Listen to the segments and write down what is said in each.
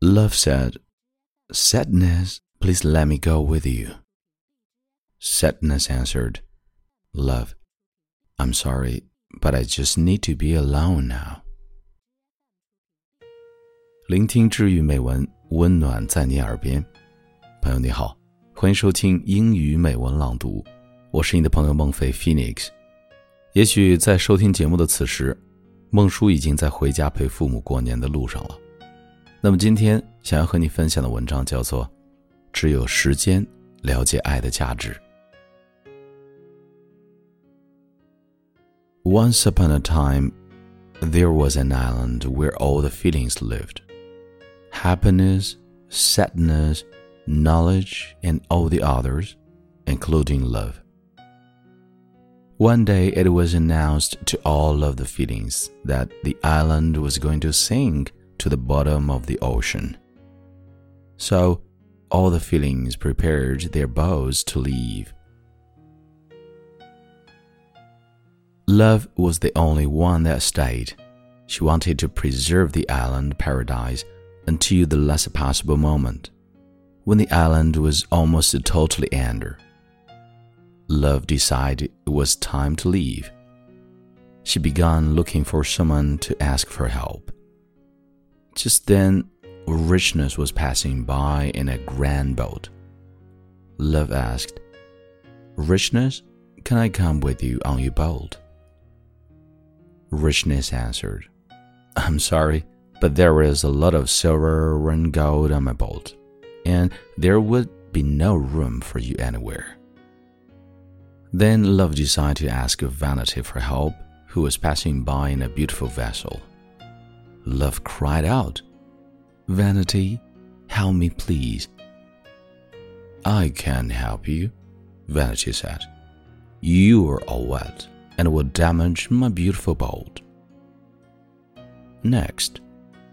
Love said, Sadness, please let me go with you. Sadness answered, Love, I'm sorry, but I just need to be alone now. 聆听治愈美文，温暖在你耳边。朋友你好，欢迎收听英语美文朗读，我是你的朋友孟非 Phoenix。也许在收听节目的此时，孟叔已经在回家陪父母过年的路上了。那么今天想要和你分享的文章叫做《只有时间了解爱的价值》。Once upon a time, there was an island where all the feelings lived happiness, sadness, knowledge, and all the others, including love. One day it was announced to all of the feelings that the island was going to sink to the bottom of the ocean. So all the feelings prepared their boats to leave. Love was the only one that stayed. She wanted to preserve the island paradise until the last possible moment, when the island was almost totally under. Love decided it was time to leave. She began looking for someone to ask for help. Just then, Richness was passing by in a grand boat. Love asked, Richness, can I come with you on your boat? Richness answered, I'm sorry, but there is a lot of silver and gold on my boat, and there would be no room for you anywhere. Then Love decided to ask Vanity for help, who was passing by in a beautiful vessel. Love cried out, Vanity, help me, please. I can't help you, Vanity said. You are all wet and will damage my beautiful boat. Next,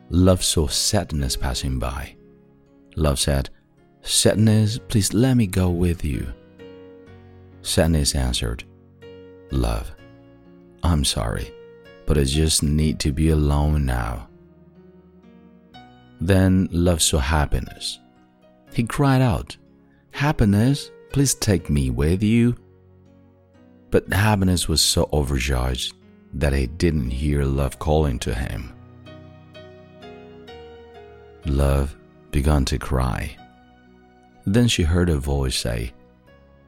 Love saw Sadness passing by. Love said, Sadness, please let me go with you. Sadness answered, Love, I'm sorry, but I just need to be alone now. Then Love saw Happiness. He cried out, Happiness, please take me with you. But Happiness was so overjoyed that he didn't hear Love calling to him. Love began to cry. Then she heard a voice say,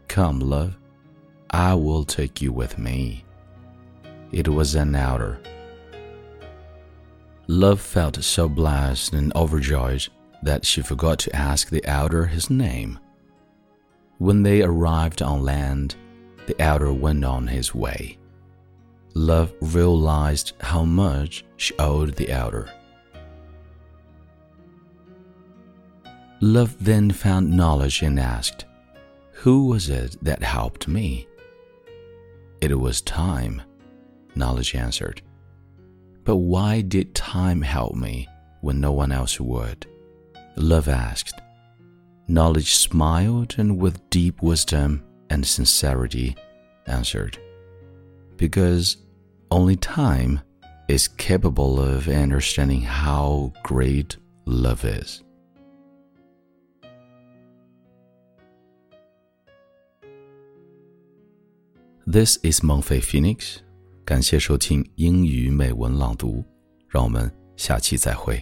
Come, love, I will take you with me. It was an elder. Love felt so blessed and overjoyed that she forgot to ask the elder his name. When they arrived on land, the elder went on his way. Love realized how much she owed the elder. Love then found knowledge and asked, Who was it that helped me? It was time, knowledge answered. But why did time help me when no one else would? Love asked. Knowledge smiled and with deep wisdom and sincerity answered, Because only time is capable of understanding how great love is. This is Monfei Phoenix，感谢收听英语美文朗读，让我们下期再会。